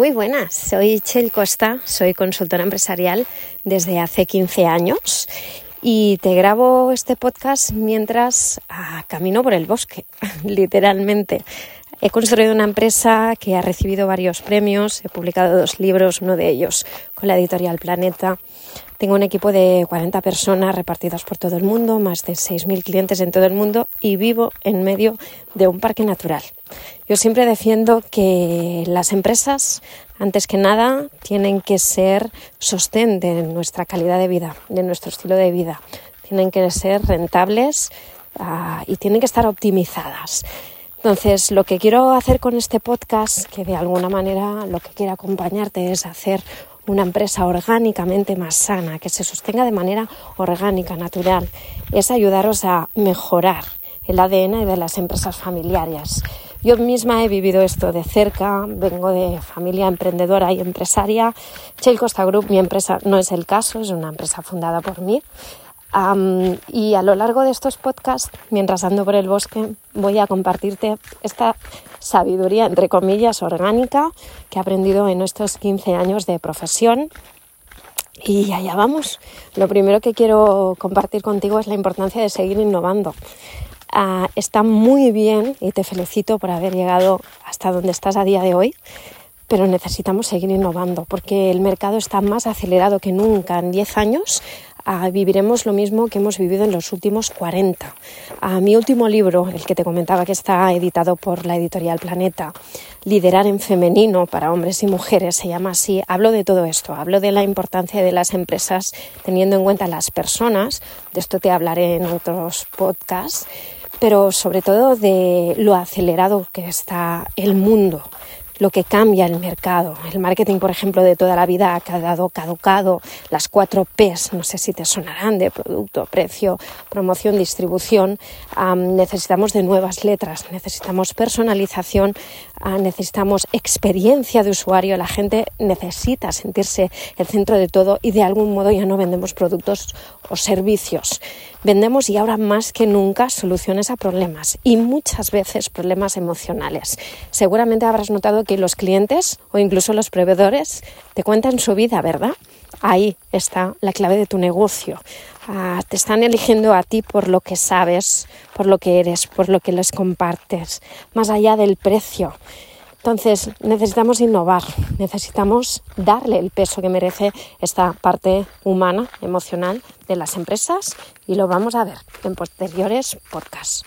Muy buenas, soy Chel Costa, soy consultora empresarial desde hace 15 años y te grabo este podcast mientras ah, camino por el bosque, literalmente. He construido una empresa que ha recibido varios premios, he publicado dos libros, uno de ellos con la editorial Planeta. Tengo un equipo de 40 personas repartidas por todo el mundo, más de 6.000 clientes en todo el mundo y vivo en medio de un parque natural. Yo siempre defiendo que las empresas, antes que nada, tienen que ser sostén de nuestra calidad de vida, de nuestro estilo de vida. Tienen que ser rentables uh, y tienen que estar optimizadas. Entonces, lo que quiero hacer con este podcast, que de alguna manera lo que quiero acompañarte es hacer una empresa orgánicamente más sana, que se sostenga de manera orgánica, natural, es ayudaros a mejorar el ADN de las empresas familiares. Yo misma he vivido esto de cerca, vengo de familia emprendedora y empresaria. Shell Costa Group, mi empresa, no es el caso, es una empresa fundada por mí y a lo largo de estos podcasts, mientras ando por el bosque, voy a compartirte esta sabiduría, entre comillas, orgánica que he aprendido en estos 15 años de profesión. Y allá vamos. Lo primero que quiero compartir contigo es la importancia de seguir innovando. Ah, está muy bien y te felicito por haber llegado hasta donde estás a día de hoy, pero necesitamos seguir innovando porque el mercado está más acelerado que nunca. En 10 años viviremos lo mismo que hemos vivido en los últimos 40. A mi último libro, el que te comentaba que está editado por la editorial Planeta, Liderar en femenino para hombres y mujeres, se llama así, hablo de todo esto, hablo de la importancia de las empresas teniendo en cuenta las personas, de esto te hablaré en otros podcasts, pero sobre todo de lo acelerado que está el mundo lo que cambia el mercado. El marketing, por ejemplo, de toda la vida ha quedado caducado. Las cuatro Ps, no sé si te sonarán, de producto, precio, promoción, distribución. necesitamos de nuevas letras, necesitamos personalización, ah, necesitamos experiencia de usuario. La gente necesita sentirse el centro de todo y de algún modo ya no vendemos productos o servicios. Vendemos y ahora más que nunca soluciones a problemas y muchas veces problemas emocionales. Seguramente habrás notado que los clientes o incluso los proveedores te cuentan su vida, ¿verdad? Ahí está la clave de tu negocio. Ah, te están eligiendo a ti por lo que sabes, por lo que eres, por lo que les compartes, más allá del precio. Entonces necesitamos innovar, necesitamos darle el peso que merece esta parte humana, emocional de las empresas y lo vamos a ver en posteriores podcasts.